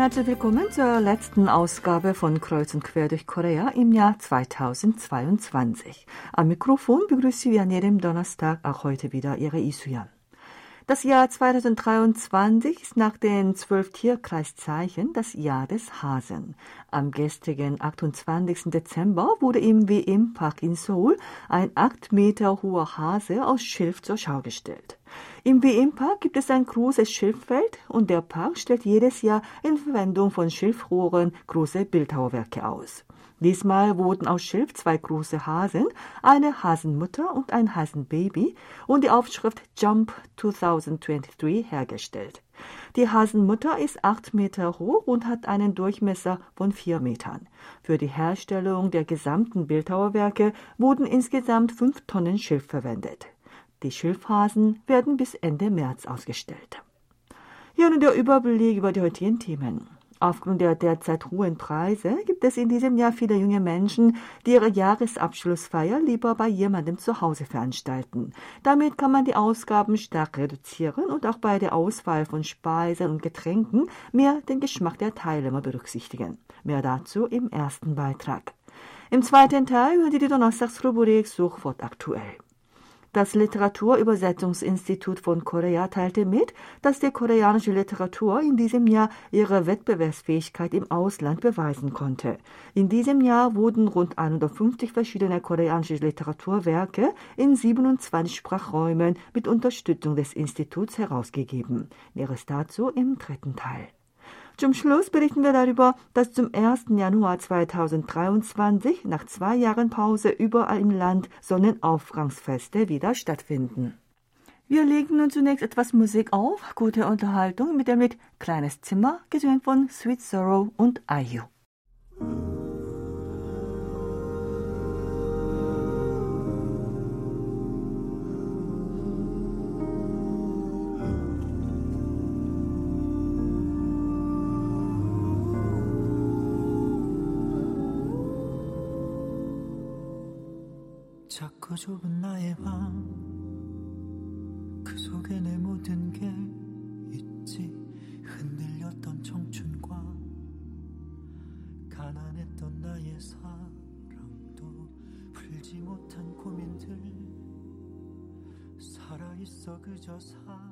herzlich willkommen zur letzten Ausgabe von Kreuz und Quer durch Korea im Jahr 2022. Am Mikrofon begrüße ich an jedem Donnerstag auch heute wieder Ihre Isuyan. Das Jahr 2023 ist nach den zwölf Tierkreiszeichen das Jahr des Hasen. Am gestrigen 28. Dezember wurde im WM-Park in Seoul ein acht Meter hoher Hase aus Schilf zur Schau gestellt. Im WM-Park gibt es ein großes Schilffeld und der Park stellt jedes Jahr in Verwendung von Schilfrohren große Bildhauerwerke aus. Diesmal wurden aus Schilf zwei große Hasen, eine Hasenmutter und ein Hasenbaby und die Aufschrift Jump 2023 hergestellt. Die Hasenmutter ist acht Meter hoch und hat einen Durchmesser von vier Metern. Für die Herstellung der gesamten Bildhauerwerke wurden insgesamt fünf Tonnen Schilf verwendet. Die Schilfhasen werden bis Ende März ausgestellt. Hier nun der Überblick über die heutigen Themen. Aufgrund der derzeit hohen Preise gibt es in diesem Jahr viele junge Menschen, die ihre Jahresabschlussfeier lieber bei jemandem zu Hause veranstalten. Damit kann man die Ausgaben stark reduzieren und auch bei der Auswahl von Speisen und Getränken mehr den Geschmack der Teilnehmer berücksichtigen. Mehr dazu im ersten Beitrag. Im zweiten Teil hören Sie die Donnerstagsrubrik Suchwort aktuell. Das Literaturübersetzungsinstitut von Korea teilte mit, dass die koreanische Literatur in diesem Jahr ihre Wettbewerbsfähigkeit im Ausland beweisen konnte. In diesem Jahr wurden rund 150 verschiedene koreanische Literaturwerke in 27 Sprachräumen mit Unterstützung des Instituts herausgegeben. Näheres dazu im dritten Teil. Zum Schluss berichten wir darüber, dass zum 1. Januar 2023 nach zwei Jahren Pause überall im Land Sonnenaufgangsfeste wieder stattfinden. Wir legen nun zunächst etwas Musik auf, gute Unterhaltung mit dem Lied Kleines Zimmer, gesungen von Sweet Sorrow und IU. 좁은 나의 방 그 속에 내 모든 게 있지. 흔들렸던 청춘과 가난했던 나의 사랑도 풀지 못한 고민들. 살아있어 그저 살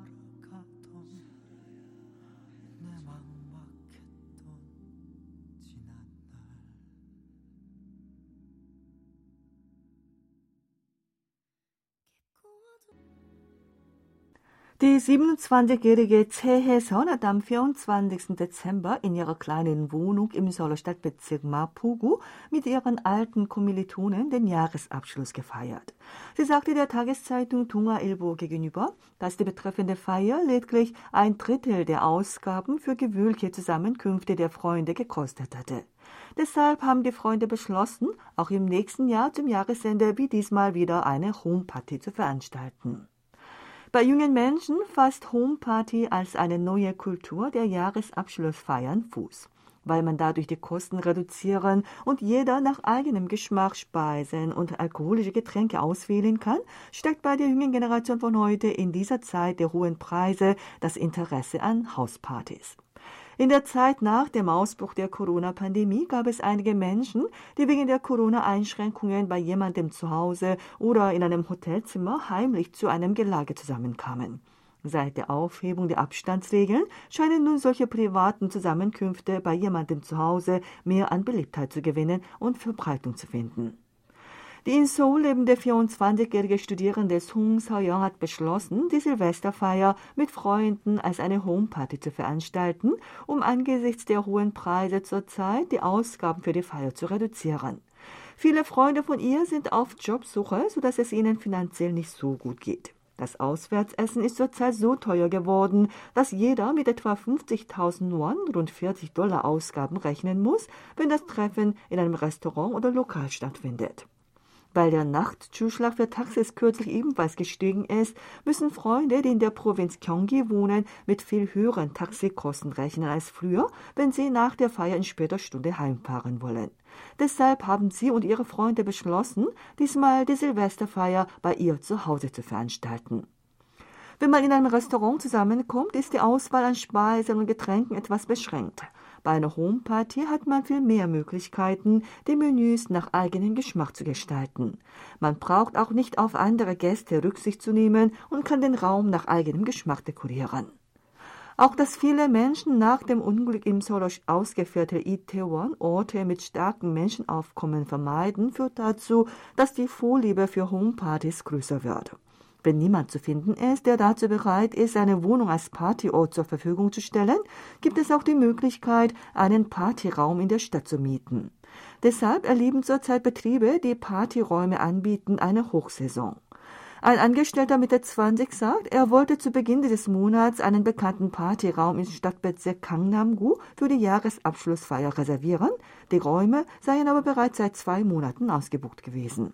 27-jährige Cheheson hat am 24. Dezember in ihrer kleinen Wohnung im Seouler Stadtbezirk Mapugu mit ihren alten Kommilitonen den Jahresabschluss gefeiert. Sie sagte der Tageszeitung Tunga Ilbo gegenüber, dass die betreffende Feier lediglich ein Drittel der Ausgaben für gewöhnliche Zusammenkünfte der Freunde gekostet hatte. Deshalb haben die Freunde beschlossen, auch im nächsten Jahr zum Jahresende wie diesmal wieder eine Homeparty zu veranstalten. Bei jungen Menschen fasst Homeparty als eine neue Kultur der Jahresabschlussfeiern Fuß. Weil man dadurch die Kosten reduzieren und jeder nach eigenem Geschmack Speisen und alkoholische Getränke auswählen kann, steckt bei der jungen Generation von heute in dieser Zeit der hohen Preise das Interesse an Hauspartys. In der Zeit nach dem Ausbruch der Corona-Pandemie gab es einige Menschen, die wegen der Corona-Einschränkungen bei jemandem zu Hause oder in einem Hotelzimmer heimlich zu einem Gelage zusammenkamen. Seit der Aufhebung der Abstandsregeln scheinen nun solche privaten Zusammenkünfte bei jemandem zu Hause mehr an Beliebtheit zu gewinnen und Verbreitung zu finden. Die in Seoul lebende 24-jährige Studierende Sung Seoyoung hat beschlossen, die Silvesterfeier mit Freunden als eine Homeparty zu veranstalten, um angesichts der hohen Preise zurzeit die Ausgaben für die Feier zu reduzieren. Viele Freunde von ihr sind auf Jobsuche, sodass es ihnen finanziell nicht so gut geht. Das Auswärtsessen ist zurzeit so teuer geworden, dass jeder mit etwa 50.000 Yuan, rund 40 Dollar Ausgaben rechnen muss, wenn das Treffen in einem Restaurant oder Lokal stattfindet. Weil der Nachtzuschlag für Taxis kürzlich ebenfalls gestiegen ist, müssen Freunde, die in der Provinz Gyeonggi wohnen, mit viel höheren Taxikosten rechnen als früher, wenn sie nach der Feier in später Stunde heimfahren wollen. Deshalb haben sie und ihre Freunde beschlossen, diesmal die Silvesterfeier bei ihr zu Hause zu veranstalten. Wenn man in einem Restaurant zusammenkommt, ist die Auswahl an Speisen und Getränken etwas beschränkt. Bei einer Homeparty hat man viel mehr Möglichkeiten, die Menüs nach eigenem Geschmack zu gestalten. Man braucht auch nicht auf andere Gäste Rücksicht zu nehmen und kann den Raum nach eigenem Geschmack dekorieren. Auch dass viele Menschen nach dem Unglück im Solo ausgeführte Itaewon Orte mit starkem Menschenaufkommen vermeiden, führt dazu, dass die Vorliebe für Homepartys größer wird. Wenn niemand zu finden ist, der dazu bereit ist, seine Wohnung als Partyort zur Verfügung zu stellen, gibt es auch die Möglichkeit, einen Partyraum in der Stadt zu mieten. Deshalb erleben zurzeit Betriebe, die Partyräume anbieten, eine Hochsaison. Ein Angestellter Mitte 20 sagt, er wollte zu Beginn dieses Monats einen bekannten Partyraum im Stadtbezirk Gangnam-gu für die Jahresabschlussfeier reservieren. Die Räume seien aber bereits seit zwei Monaten ausgebucht gewesen.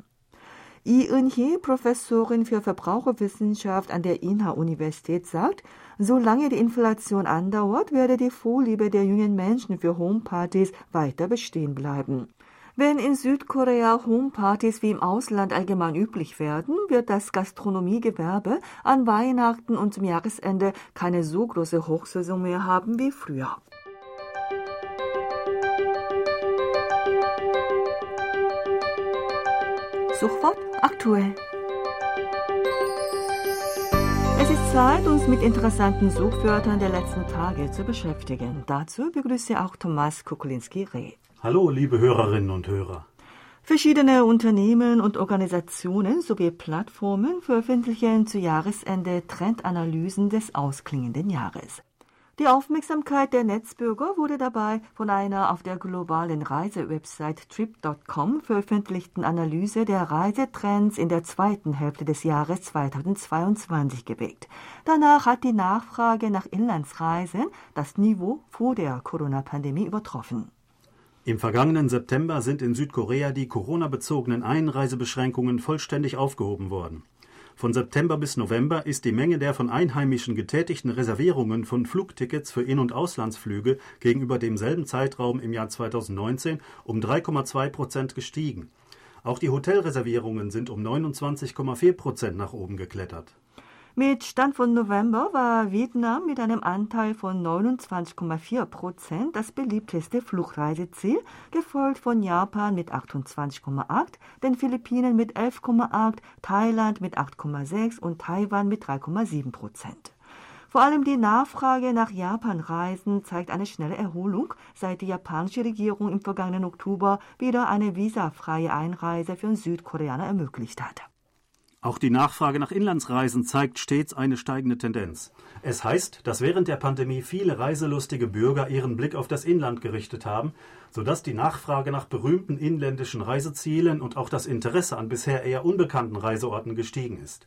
Yi Eun-hee, Professorin für Verbraucherwissenschaft an der Inha-Universität, sagt, solange die Inflation andauert, werde die Vorliebe der jungen Menschen für Homepartys weiter bestehen bleiben. Wenn in Südkorea Homepartys wie im Ausland allgemein üblich werden, wird das Gastronomiegewerbe an Weihnachten und zum Jahresende keine so große Hochsaison mehr haben wie früher. Suchwort aktuell. Es ist Zeit, uns mit interessanten Suchwörtern der letzten Tage zu beschäftigen. Dazu begrüße auch Thomas Kukulinski-Reh. Hallo, liebe Hörerinnen und Hörer. Verschiedene Unternehmen und Organisationen sowie Plattformen veröffentlichen zu Jahresende Trendanalysen des ausklingenden Jahres. Die Aufmerksamkeit der Netzbürger wurde dabei von einer auf der globalen Reisewebsite trip.com veröffentlichten Analyse der Reisetrends in der zweiten Hälfte des Jahres 2022 geweckt. Danach hat die Nachfrage nach Inlandsreisen das Niveau vor der Corona-Pandemie übertroffen. Im vergangenen September sind in Südkorea die Corona-bezogenen Einreisebeschränkungen vollständig aufgehoben worden. Von September bis November ist die Menge der von Einheimischen getätigten Reservierungen von Flugtickets für In- und Auslandsflüge gegenüber demselben Zeitraum im Jahr 2019 um 3,2 Prozent gestiegen. Auch die Hotelreservierungen sind um 29,4 Prozent nach oben geklettert. Mit Stand von November war Vietnam mit einem Anteil von 29,4 Prozent das beliebteste Flugreiseziel, gefolgt von Japan mit 28,8, den Philippinen mit 11,8, Thailand mit 8,6 und Taiwan mit 3,7 Prozent. Vor allem die Nachfrage nach Japan-Reisen zeigt eine schnelle Erholung, seit die japanische Regierung im vergangenen Oktober wieder eine visafreie Einreise für Südkoreaner ermöglicht hat. Auch die Nachfrage nach Inlandsreisen zeigt stets eine steigende Tendenz. Es heißt, dass während der Pandemie viele reiselustige Bürger ihren Blick auf das Inland gerichtet haben, sodass die Nachfrage nach berühmten inländischen Reisezielen und auch das Interesse an bisher eher unbekannten Reiseorten gestiegen ist.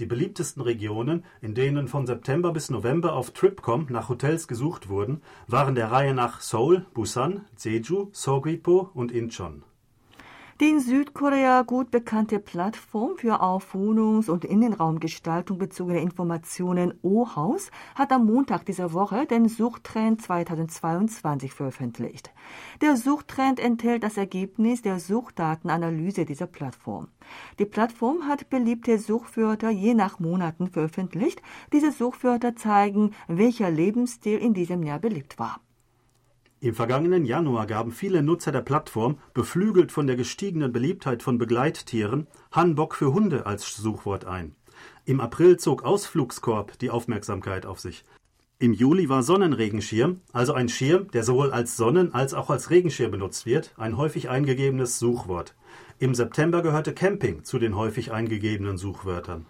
Die beliebtesten Regionen, in denen von September bis November auf Tripcom nach Hotels gesucht wurden, waren der Reihe nach Seoul, Busan, Jeju, Sogwipo und Incheon. Die in Südkorea gut bekannte Plattform für auf Wohnungs- und Innenraumgestaltung bezogene Informationen O-Haus hat am Montag dieser Woche den Suchtrend 2022 veröffentlicht. Der Suchtrend enthält das Ergebnis der Suchdatenanalyse dieser Plattform. Die Plattform hat beliebte Suchwörter je nach Monaten veröffentlicht. Diese Suchwörter zeigen, welcher Lebensstil in diesem Jahr beliebt war. Im vergangenen Januar gaben viele Nutzer der Plattform, beflügelt von der gestiegenen Beliebtheit von Begleittieren, Hanbok für Hunde als Suchwort ein. Im April zog Ausflugskorb die Aufmerksamkeit auf sich. Im Juli war Sonnenregenschirm, also ein Schirm, der sowohl als Sonnen- als auch als Regenschirm benutzt wird, ein häufig eingegebenes Suchwort. Im September gehörte Camping zu den häufig eingegebenen Suchwörtern.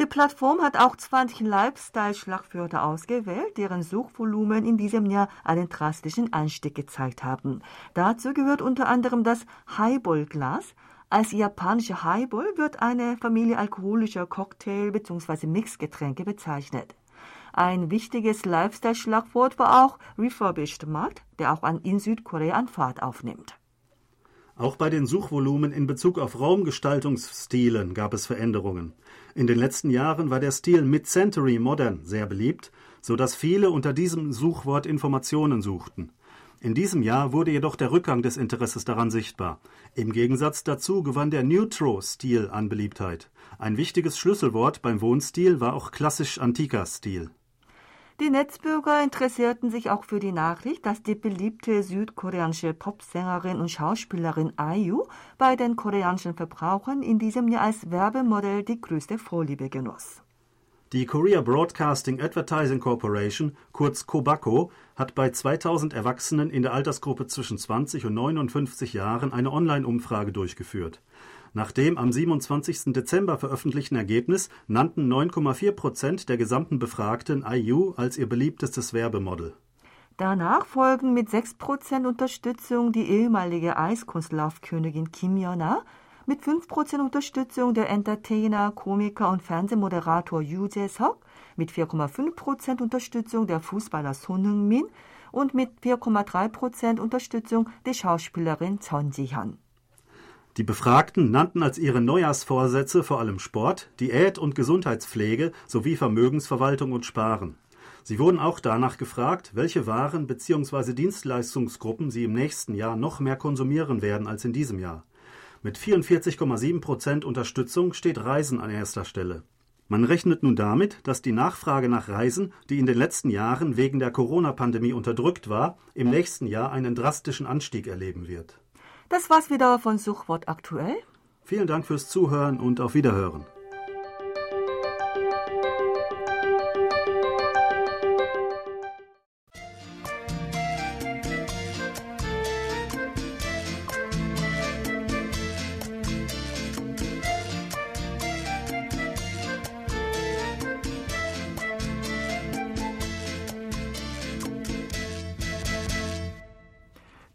Die Plattform hat auch 20 Lifestyle-Schlagwörter ausgewählt, deren Suchvolumen in diesem Jahr einen drastischen Anstieg gezeigt haben. Dazu gehört unter anderem das Highball-Glas. Als japanische Highball wird eine Familie alkoholischer Cocktail- bzw. Mixgetränke bezeichnet. Ein wichtiges Lifestyle-Schlagwort war auch Refurbished Markt, der auch an, in Südkorea an Fahrt aufnimmt. Auch bei den Suchvolumen in Bezug auf Raumgestaltungsstilen gab es Veränderungen. In den letzten Jahren war der Stil Mid-Century Modern sehr beliebt, so dass viele unter diesem Suchwort Informationen suchten. In diesem Jahr wurde jedoch der Rückgang des Interesses daran sichtbar. Im Gegensatz dazu gewann der Neutro-Stil an Beliebtheit. Ein wichtiges Schlüsselwort beim Wohnstil war auch klassisch-antiker Stil. Die Netzbürger interessierten sich auch für die Nachricht, dass die beliebte südkoreanische Popsängerin und Schauspielerin IU bei den koreanischen Verbrauchern in diesem Jahr als Werbemodell die größte Vorliebe genoss. Die Korea Broadcasting Advertising Corporation, kurz KOBACO, hat bei 2000 Erwachsenen in der Altersgruppe zwischen 20 und 59 Jahren eine Online-Umfrage durchgeführt. Nach dem am 27. Dezember veröffentlichten Ergebnis nannten 9,4 Prozent der gesamten Befragten IU als ihr beliebtestes Werbemodel. Danach folgen mit 6% Unterstützung die ehemalige Eiskunstlaufkönigin Kim Yona, mit 5% Unterstützung der Entertainer, Komiker und Fernsehmoderator Yoo Jae-seok, mit 4,5% Unterstützung der Fußballer Son Heung-min und mit 4,3% Unterstützung der Schauspielerin Chon Ji-hyun. Die Befragten nannten als ihre Neujahrsvorsätze vor allem Sport, Diät und Gesundheitspflege sowie Vermögensverwaltung und Sparen. Sie wurden auch danach gefragt, welche Waren bzw. Dienstleistungsgruppen sie im nächsten Jahr noch mehr konsumieren werden als in diesem Jahr. Mit 44,7 Prozent Unterstützung steht Reisen an erster Stelle. Man rechnet nun damit, dass die Nachfrage nach Reisen, die in den letzten Jahren wegen der Corona-Pandemie unterdrückt war, im nächsten Jahr einen drastischen Anstieg erleben wird. Das war's wieder von Suchwort aktuell. Vielen Dank fürs Zuhören und auf Wiederhören.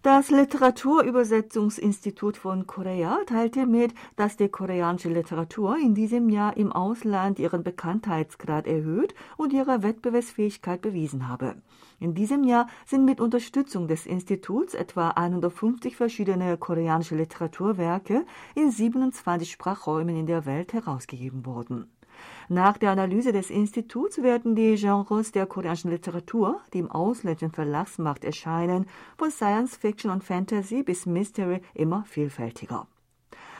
Das Literaturübersetzungsinstitut von Korea teilte mit, dass die koreanische Literatur in diesem Jahr im Ausland ihren Bekanntheitsgrad erhöht und ihre Wettbewerbsfähigkeit bewiesen habe. In diesem Jahr sind mit Unterstützung des Instituts etwa 150 verschiedene koreanische Literaturwerke in 27 Sprachräumen in der Welt herausgegeben worden. Nach der Analyse des Instituts werden die Genres der koreanischen Literatur, die im ausländischen Verlagsmarkt erscheinen, von Science Fiction und Fantasy bis Mystery immer vielfältiger.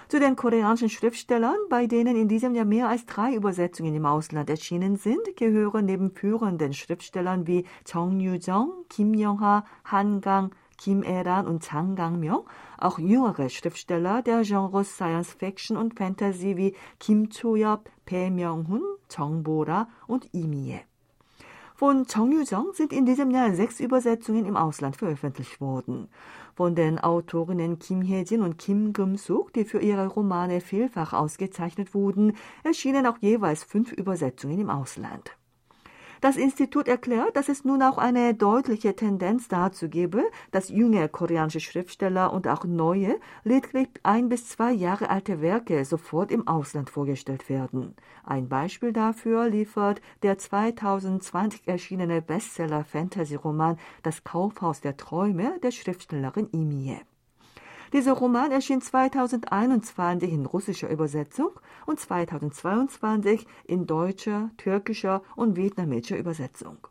Zu den koreanischen Schriftstellern, bei denen in diesem Jahr mehr als drei Übersetzungen im Ausland erschienen sind, gehören neben führenden Schriftstellern wie Chong Yu-jong, Kim Yong-ha, Han Gang, Kim Eran und Chang Gang-myung auch jüngere Schriftsteller der Genres Science Fiction und Fantasy wie Kim Cho-yeop, Bae Myung-hun, Jong Bo-ra und Mi-ye. Von Chong Yu-jong sind in diesem Jahr sechs Übersetzungen im Ausland veröffentlicht worden. Von den Autorinnen Kim Hye-jin und Kim Kum-suk, die für ihre Romane vielfach ausgezeichnet wurden, erschienen auch jeweils fünf Übersetzungen im Ausland. Das Institut erklärt, dass es nun auch eine deutliche Tendenz dazu gebe, dass junge koreanische Schriftsteller und auch neue, lediglich ein bis zwei Jahre alte Werke sofort im Ausland vorgestellt werden. Ein Beispiel dafür liefert der 2020 erschienene Bestseller-Fantasy-Roman Das Kaufhaus der Träume der Schriftstellerin Imie. Dieser Roman erschien 2021 in russischer Übersetzung und 2022 in deutscher, türkischer und vietnamesischer Übersetzung.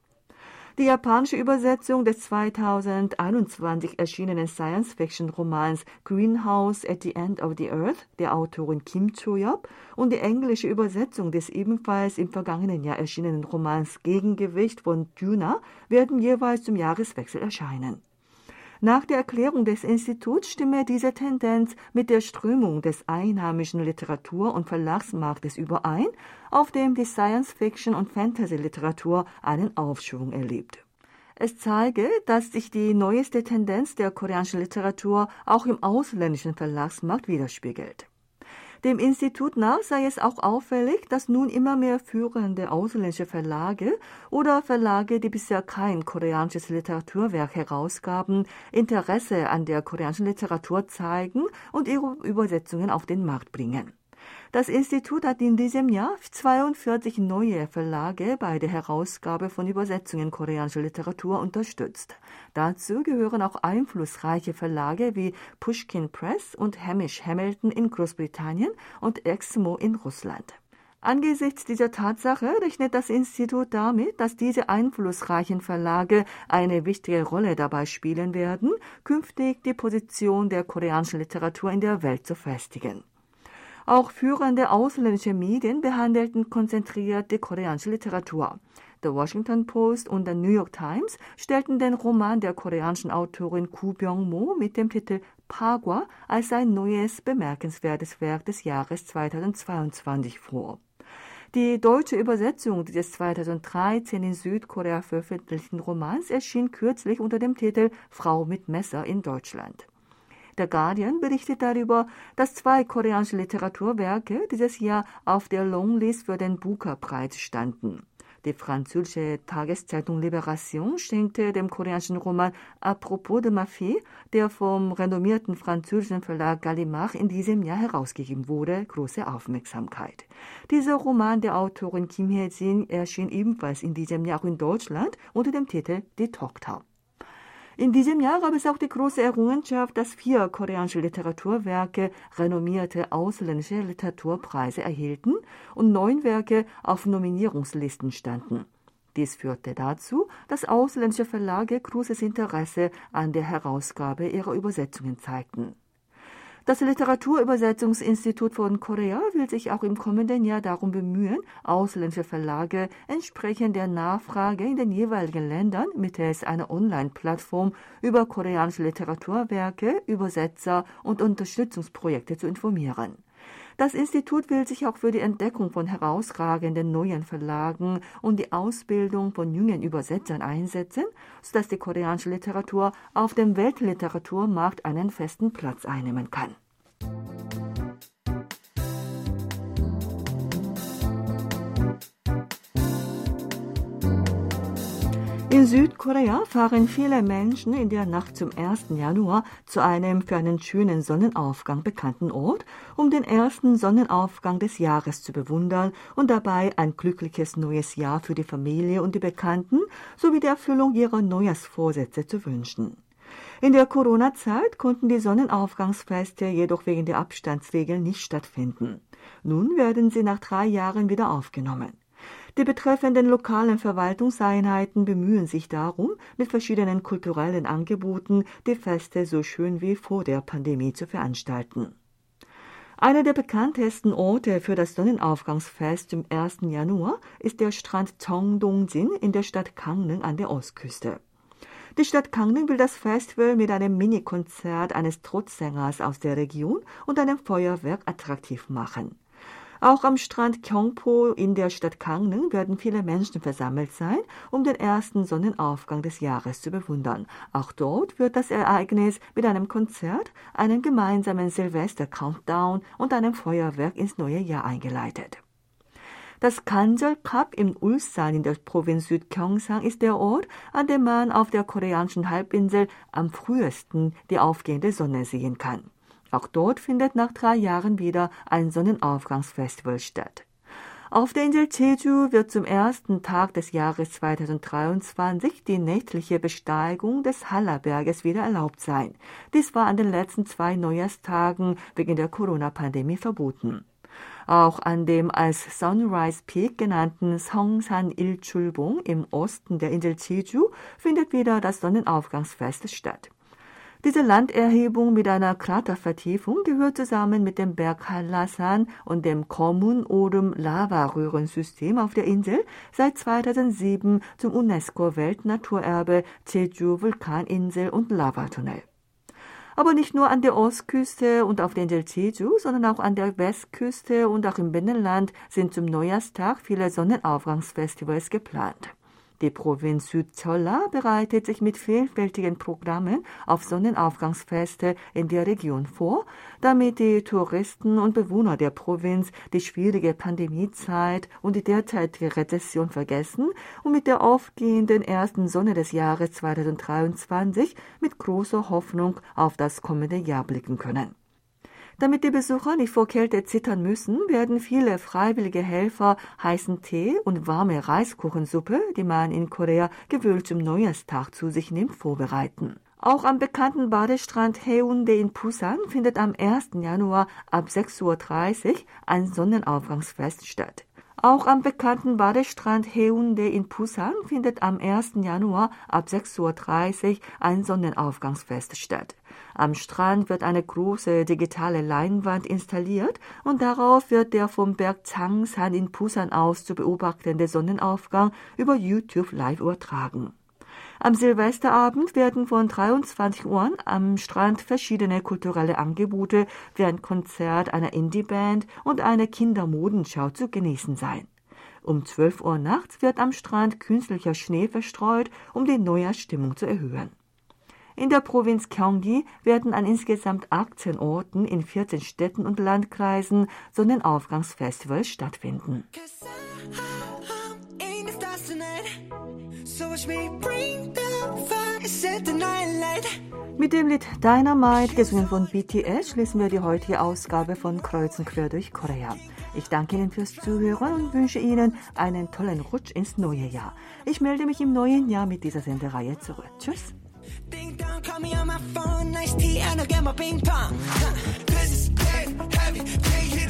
Die japanische Übersetzung des 2021 erschienenen Science-Fiction-Romans Greenhouse at the End of the Earth der Autorin Kim Cho-yeop und die englische Übersetzung des ebenfalls im vergangenen Jahr erschienenen Romans Gegengewicht von Duna werden jeweils zum Jahreswechsel erscheinen. Nach der Erklärung des Instituts stimme diese Tendenz mit der Strömung des einheimischen Literatur- und Verlagsmarktes überein, auf dem die Science-Fiction- und Fantasy-Literatur einen Aufschwung erlebt. Es zeige, dass sich die neueste Tendenz der koreanischen Literatur auch im ausländischen Verlagsmarkt widerspiegelt. Dem Institut nach sei es auch auffällig, dass nun immer mehr führende ausländische Verlage oder Verlage, die bisher kein koreanisches Literaturwerk herausgaben, Interesse an der koreanischen Literatur zeigen und ihre Übersetzungen auf den Markt bringen. Das Institut hat in diesem Jahr 42 neue Verlage bei der Herausgabe von Übersetzungen koreanischer Literatur unterstützt. Dazu gehören auch einflussreiche Verlage wie Pushkin Press und Hamish Hamilton in Großbritannien und Exmo in Russland. Angesichts dieser Tatsache rechnet das Institut damit, dass diese einflussreichen Verlage eine wichtige Rolle dabei spielen werden, künftig die Position der koreanischen Literatur in der Welt zu festigen. Auch führende ausländische Medien behandelten konzentriert die koreanische Literatur. The Washington Post und The New York Times stellten den Roman der koreanischen Autorin Ku Byung-mo mit dem Titel Pagwa als ein neues bemerkenswertes Werk des Jahres 2022 vor. Die deutsche Übersetzung des 2013 in Südkorea veröffentlichten Romans erschien kürzlich unter dem Titel Frau mit Messer in Deutschland. Der Guardian berichtet darüber, dass zwei koreanische Literaturwerke dieses Jahr auf der Longlist für den Booker-Preis standen. Die französische Tageszeitung Libération schenkte dem koreanischen Roman Apropos de ma fille, der vom renommierten französischen Verlag Gallimard in diesem Jahr herausgegeben wurde, große Aufmerksamkeit. Dieser Roman der Autorin Kim Hye-jin erschien ebenfalls in diesem Jahr in Deutschland unter dem Titel Die Tochter. In diesem Jahr gab es auch die große Errungenschaft, dass vier koreanische Literaturwerke renommierte ausländische Literaturpreise erhielten und neun Werke auf Nominierungslisten standen. Dies führte dazu, dass ausländische Verlage großes Interesse an der Herausgabe ihrer Übersetzungen zeigten. Das Literaturübersetzungsinstitut von Korea will sich auch im kommenden Jahr darum bemühen, ausländische Verlage entsprechend der Nachfrage in den jeweiligen Ländern mittels einer Online-Plattform über koreanische Literaturwerke, Übersetzer und Unterstützungsprojekte zu informieren. Das Institut will sich auch für die Entdeckung von herausragenden neuen Verlagen und die Ausbildung von jungen Übersetzern einsetzen, sodass die koreanische Literatur auf dem Weltliteraturmarkt einen festen Platz einnehmen kann. In Südkorea fahren viele Menschen in der Nacht zum 1. Januar zu einem für einen schönen Sonnenaufgang bekannten Ort, um den ersten Sonnenaufgang des Jahres zu bewundern und dabei ein glückliches neues Jahr für die Familie und die Bekannten sowie die Erfüllung ihrer Neujahrsvorsätze zu wünschen. In der Corona-Zeit konnten die Sonnenaufgangsfeste jedoch wegen der Abstandsregeln nicht stattfinden. Nun werden sie nach drei Jahren wieder aufgenommen. Die betreffenden lokalen Verwaltungseinheiten bemühen sich darum, mit verschiedenen kulturellen Angeboten die Feste so schön wie vor der Pandemie zu veranstalten. Einer der bekanntesten Orte für das Sonnenaufgangsfest im 1. Januar ist der Strand Cheongdong-jin in der Stadt Gangneung an der Ostküste. Die Stadt Gangneung will das Festival mit einem Minikonzert eines Trotzsängers aus der Region und einem Feuerwerk attraktiv machen. Auch am Strand Kyongpo in der Stadt Gangneung werden viele Menschen versammelt sein, um den ersten Sonnenaufgang des Jahres zu bewundern. Auch dort wird das Ereignis mit einem Konzert, einem gemeinsamen Silvester-Countdown und einem Feuerwerk ins neue Jahr eingeleitet. Das Kanjol Cup im Ulsan in der Provinz Südgyeongsang ist der Ort, an dem man auf der koreanischen Halbinsel am frühesten die aufgehende Sonne sehen kann. Auch dort findet nach drei Jahren wieder ein Sonnenaufgangsfestival statt. Auf der Insel Jeju wird zum ersten Tag des Jahres 2023 die nächtliche Besteigung des Hallerberges wieder erlaubt sein. Dies war an den letzten zwei Neujahrstagen wegen der Corona-Pandemie verboten. Auch an dem als Sunrise Peak genannten Songsan Il-Chulbong im Osten der Insel Jeju findet wieder das Sonnenaufgangsfest statt. Diese Landerhebung mit einer Kratervertiefung gehört zusammen mit dem Berg Hallasan und dem Komun Orum Lavaröhrensystem auf der Insel seit 2007 zum UNESCO-Weltnaturerbe Jeju Vulkaninsel und Lavatunnel. Aber nicht nur an der Ostküste und auf der Insel Jeju, sondern auch an der Westküste und auch im Binnenland sind zum Neujahrstag viele Sonnenaufgangsfestivals geplant. Die Provinz Südzolla bereitet sich mit vielfältigen Programmen auf Sonnenaufgangsfeste in der Region vor, damit die Touristen und Bewohner der Provinz die schwierige Pandemiezeit und die derzeitige Rezession vergessen und mit der aufgehenden ersten Sonne des Jahres 2023 mit großer Hoffnung auf das kommende Jahr blicken können. Damit die Besucher nicht vor Kälte zittern müssen, werden viele freiwillige Helfer heißen Tee und warme Reiskuchensuppe, die man in Korea gewöhnlich zum Neujahrstag zu sich nimmt, vorbereiten. Auch am bekannten Badestrand Haeundae in Busan findet am 1. Januar ab 6.30 Uhr ein Sonnenaufgangsfest statt. Auch am bekannten Badestrand Haeundae in Busan findet am 1. Januar ab 6.30 Uhr ein Sonnenaufgangsfest statt. Am Strand wird eine große digitale Leinwand installiert und darauf wird der vom Berg Changsan in Busan aus zu beobachtende Sonnenaufgang über YouTube live übertragen. Am Silvesterabend werden von 23 Uhr am Strand verschiedene kulturelle Angebote wie ein Konzert einer Indie-Band und eine Kindermodenschau zu genießen sein. Um 12 Uhr nachts wird am Strand künstlicher Schnee verstreut, um die Neujahrsstimmung zu erhöhen. In der Provinz Gyeonggi werden an insgesamt 18 Orten in 14 Städten und Landkreisen Sonnenaufgangsfestivals stattfinden. Mit dem Lied Dynamite, gesungen von BTS, schließen wir die heutige Ausgabe von Kreuzen quer durch Korea. Ich danke Ihnen fürs Zuhören und wünsche Ihnen einen tollen Rutsch ins neue Jahr. Ich melde mich im neuen Jahr mit dieser Sendereihe zurück. Tschüss. Ding dong, call me on my phone. Nice tea, and I'll get my ping pong. Huh. This is dead heavy.